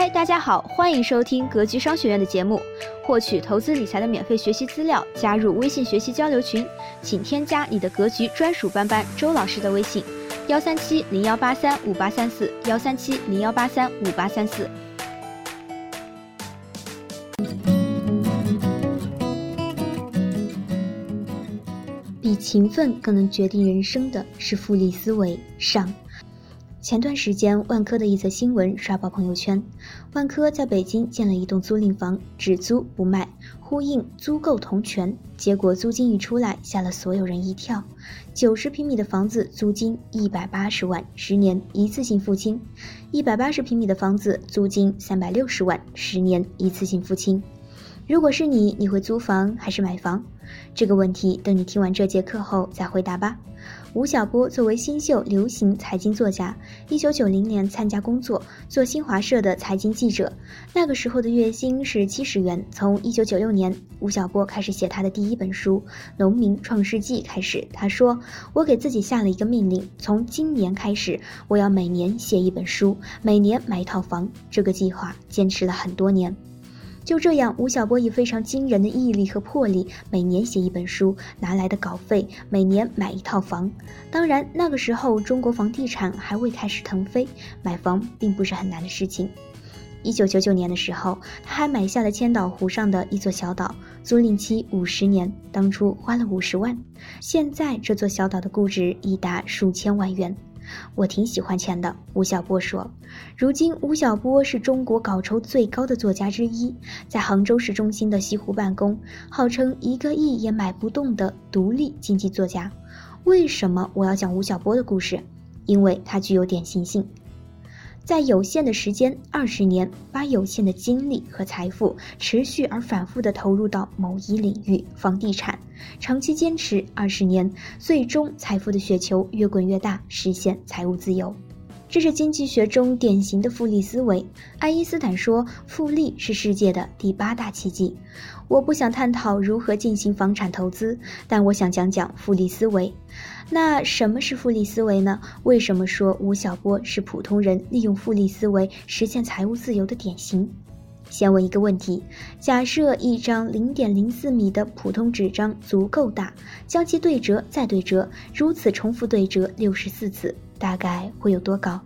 嗨，大家好，欢迎收听格局商学院的节目，获取投资理财的免费学习资料，加入微信学习交流群，请添加你的格局专属班班周老师的微信：幺三七零幺八三五八三四，幺三七零幺八三五八三四。比勤奋更能决定人生的是复利思维。上。前段时间，万科的一则新闻刷爆朋友圈。万科在北京建了一栋租赁房，只租不卖，呼应租购同权。结果租金一出来，吓了所有人一跳。九十平米的房子租金一百八十万，十年一次性付清；一百八十平米的房子租金三百六十万，十年一次性付清。如果是你，你会租房还是买房？这个问题等你听完这节课后再回答吧。吴晓波作为新秀流行财经作家，一九九零年参加工作，做新华社的财经记者。那个时候的月薪是七十元。从一九九六年，吴晓波开始写他的第一本书《农民创世纪》开始，他说：“我给自己下了一个命令，从今年开始，我要每年写一本书，每年买一套房。”这个计划坚持了很多年。就这样，吴晓波以非常惊人的毅力和魄力，每年写一本书，拿来的稿费每年买一套房。当然，那个时候中国房地产还未开始腾飞，买房并不是很难的事情。一九九九年的时候，他还买下了千岛湖上的一座小岛，租赁期五十年，当初花了五十万，现在这座小岛的估值已达数千万元。我挺喜欢钱的，吴晓波说。如今，吴晓波是中国稿酬最高的作家之一，在杭州市中心的西湖办公，号称一个亿也买不动的独立经济作家。为什么我要讲吴晓波的故事？因为他具有典型性。在有限的时间，二十年，把有限的精力和财富持续而反复地投入到某一领域——房地产，长期坚持二十年，最终财富的雪球越滚越大，实现财务自由。这是经济学中典型的复利思维。爱因斯坦说，复利是世界的第八大奇迹。我不想探讨如何进行房产投资，但我想讲讲复利思维。那什么是复利思维呢？为什么说吴晓波是普通人利用复利思维实现财务自由的典型？先问一个问题：假设一张零点零四米的普通纸张足够大，将其对折再对折，如此重复对折六十四次，大概会有多高？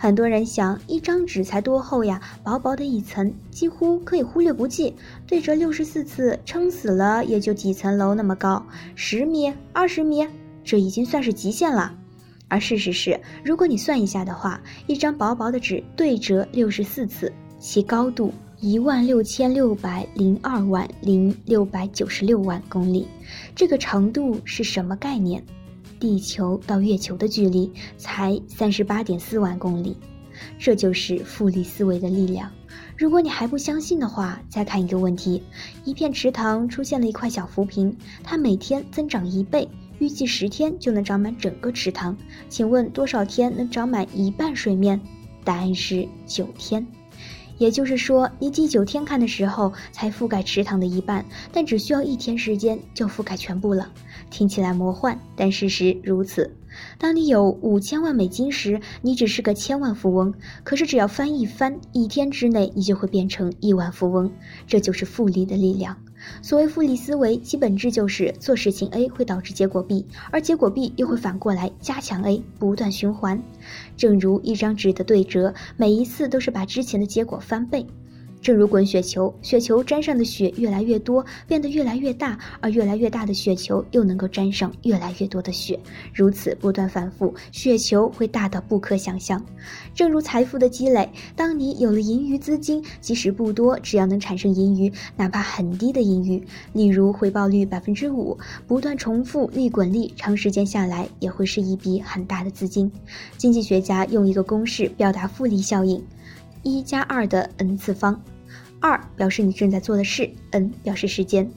很多人想，一张纸才多厚呀？薄薄的一层，几乎可以忽略不计。对折六十四次，撑死了也就几层楼那么高，十米、二十米。这已经算是极限了，而事实是，如果你算一下的话，一张薄薄的纸对折六十四次，其高度一万六千六百零二万零六百九十六万公里，这个长度是什么概念？地球到月球的距离才三十八点四万公里，这就是复利思维的力量。如果你还不相信的话，再看一个问题：一片池塘出现了一块小浮萍，它每天增长一倍。预计十天就能长满整个池塘，请问多少天能长满一半水面？答案是九天。也就是说，你第九天看的时候才覆盖池塘的一半，但只需要一天时间就覆盖全部了。听起来魔幻，但事实如此。当你有五千万美金时，你只是个千万富翁；可是只要翻一翻，一天之内你就会变成亿万富翁。这就是复利的力量。所谓复利思维，其本质就是做事情 A 会导致结果 B，而结果 B 又会反过来加强 A，不断循环。正如一张纸的对折，每一次都是把之前的结果翻倍。正如滚雪球，雪球沾上的雪越来越多，变得越来越大，而越来越大的雪球又能够沾上越来越多的雪，如此不断反复，雪球会大到不可想象。正如财富的积累，当你有了盈余资金，即使不多，只要能产生盈余，哪怕很低的盈余，例如回报率百分之五，不断重复利滚利，长时间下来也会是一笔很大的资金。经济学家用一个公式表达复利效应。一加二的 n 次方，二表示你正在做的事，n 表示时间。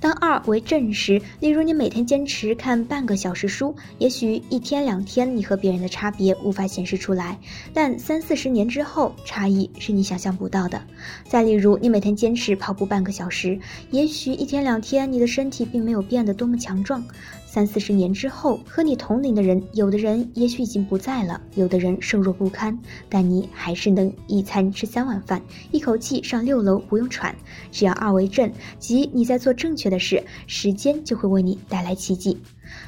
当二为正时，例如你每天坚持看半个小时书，也许一天两天你和别人的差别无法显示出来，但三四十年之后，差异是你想象不到的。再例如，你每天坚持跑步半个小时，也许一天两天你的身体并没有变得多么强壮。三四十年之后，和你同龄的人，有的人也许已经不在了，有的人瘦弱不堪，但你还是能一餐吃三碗饭，一口气上六楼不用喘。只要二为正，即你在做正确的事，时间就会为你带来奇迹。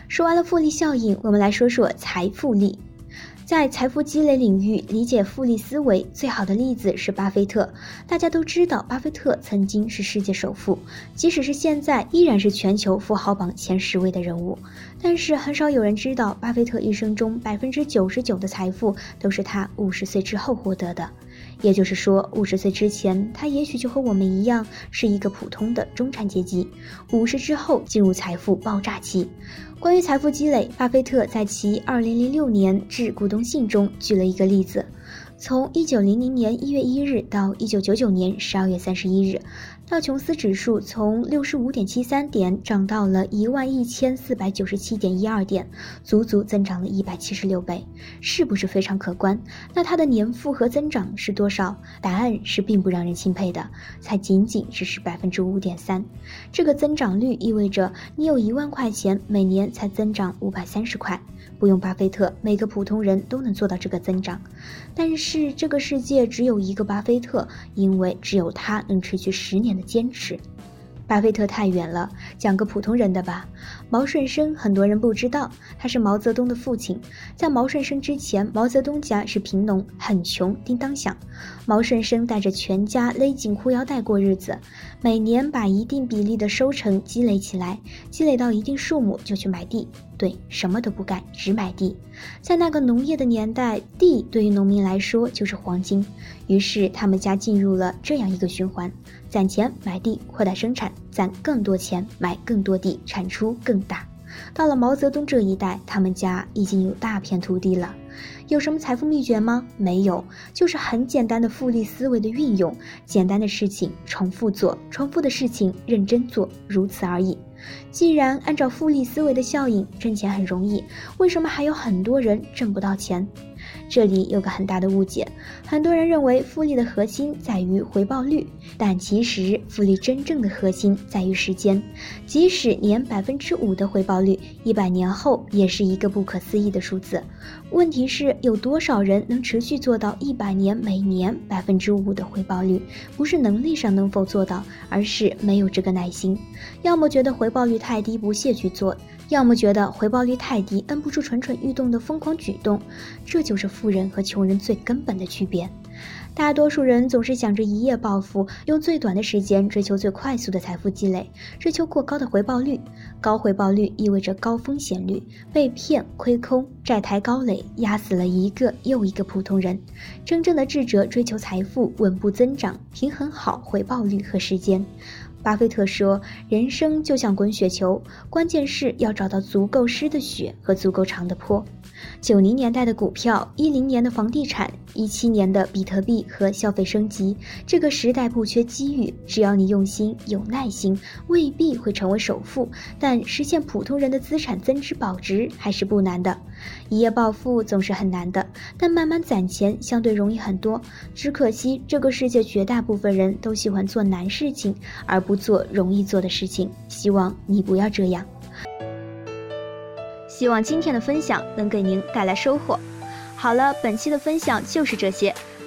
说完了复利效应，我们来说说财富力。在财富积累领域理解复利思维最好的例子是巴菲特。大家都知道，巴菲特曾经是世界首富，即使是现在，依然是全球富豪榜前十位的人物。但是很少有人知道，巴菲特一生中百分之九十九的财富都是他五十岁之后获得的。也就是说，五十岁之前，他也许就和我们一样是一个普通的中产阶级；五十之后进入财富爆炸期。关于财富积累，巴菲特在其二零零六年致股东信中举了一个例子：从一九零零年一月一日到一九九九年十二月三十一日。道琼斯指数从六十五点七三点涨到了一万一千四百九十七点一二点，足足增长了一百七十六倍，是不是非常可观？那它的年复合增长是多少？答案是并不让人钦佩的，才仅仅只是百分之五点三。这个增长率意味着你有一万块钱，每年才增长五百三十块。不用巴菲特，每个普通人都能做到这个增长。但是这个世界只有一个巴菲特，因为只有他能持续十年的坚持。巴菲特太远了，讲个普通人的吧。毛顺生很多人不知道，他是毛泽东的父亲。在毛顺生之前，毛泽东家是贫农，很穷，叮当响。毛顺生带着全家勒紧裤腰带过日子，每年把一定比例的收成积累起来，积累到一定数目就去买地。对，什么都不干，只买地。在那个农业的年代，地对于农民来说就是黄金。于是他们家进入了这样一个循环。攒钱买地，扩大生产，攒更多钱买更多地，产出更大。到了毛泽东这一代，他们家已经有大片土地了。有什么财富秘诀吗？没有，就是很简单的复利思维的运用。简单的事情重复做，重复的事情认真做，如此而已。既然按照复利思维的效应挣钱很容易，为什么还有很多人挣不到钱？这里有个很大的误解，很多人认为复利的核心在于回报率，但其实复利真正的核心在于时间。即使年百分之五的回报率，一百年后也是一个不可思议的数字。问题是有多少人能持续做到一百年每年百分之五的回报率？不是能力上能否做到，而是没有这个耐心。要么觉得回报率太低不屑去做。要么觉得回报率太低，摁不住蠢蠢欲动的疯狂举动，这就是富人和穷人最根本的区别。大多数人总是想着一夜暴富，用最短的时间追求最快速的财富积累，追求过高的回报率。高回报率意味着高风险率，被骗、亏空、债台高垒，压死了一个又一个普通人。真正的智者追求财富稳步增长，平衡好回报率和时间。巴菲特说：“人生就像滚雪球，关键是要找到足够湿的雪和足够长的坡。”九零年代的股票，一零年的房地产，一七年的比特币和消费升级，这个时代不缺机遇，只要你用心、有耐心，未必会成为首富，但实现普通人的资产增值保值还是不难的。一夜暴富总是很难的，但慢慢攒钱相对容易很多。只可惜这个世界绝大部分人都喜欢做难事情，而不做容易做的事情。希望你不要这样。希望今天的分享能给您带来收获。好了，本期的分享就是这些。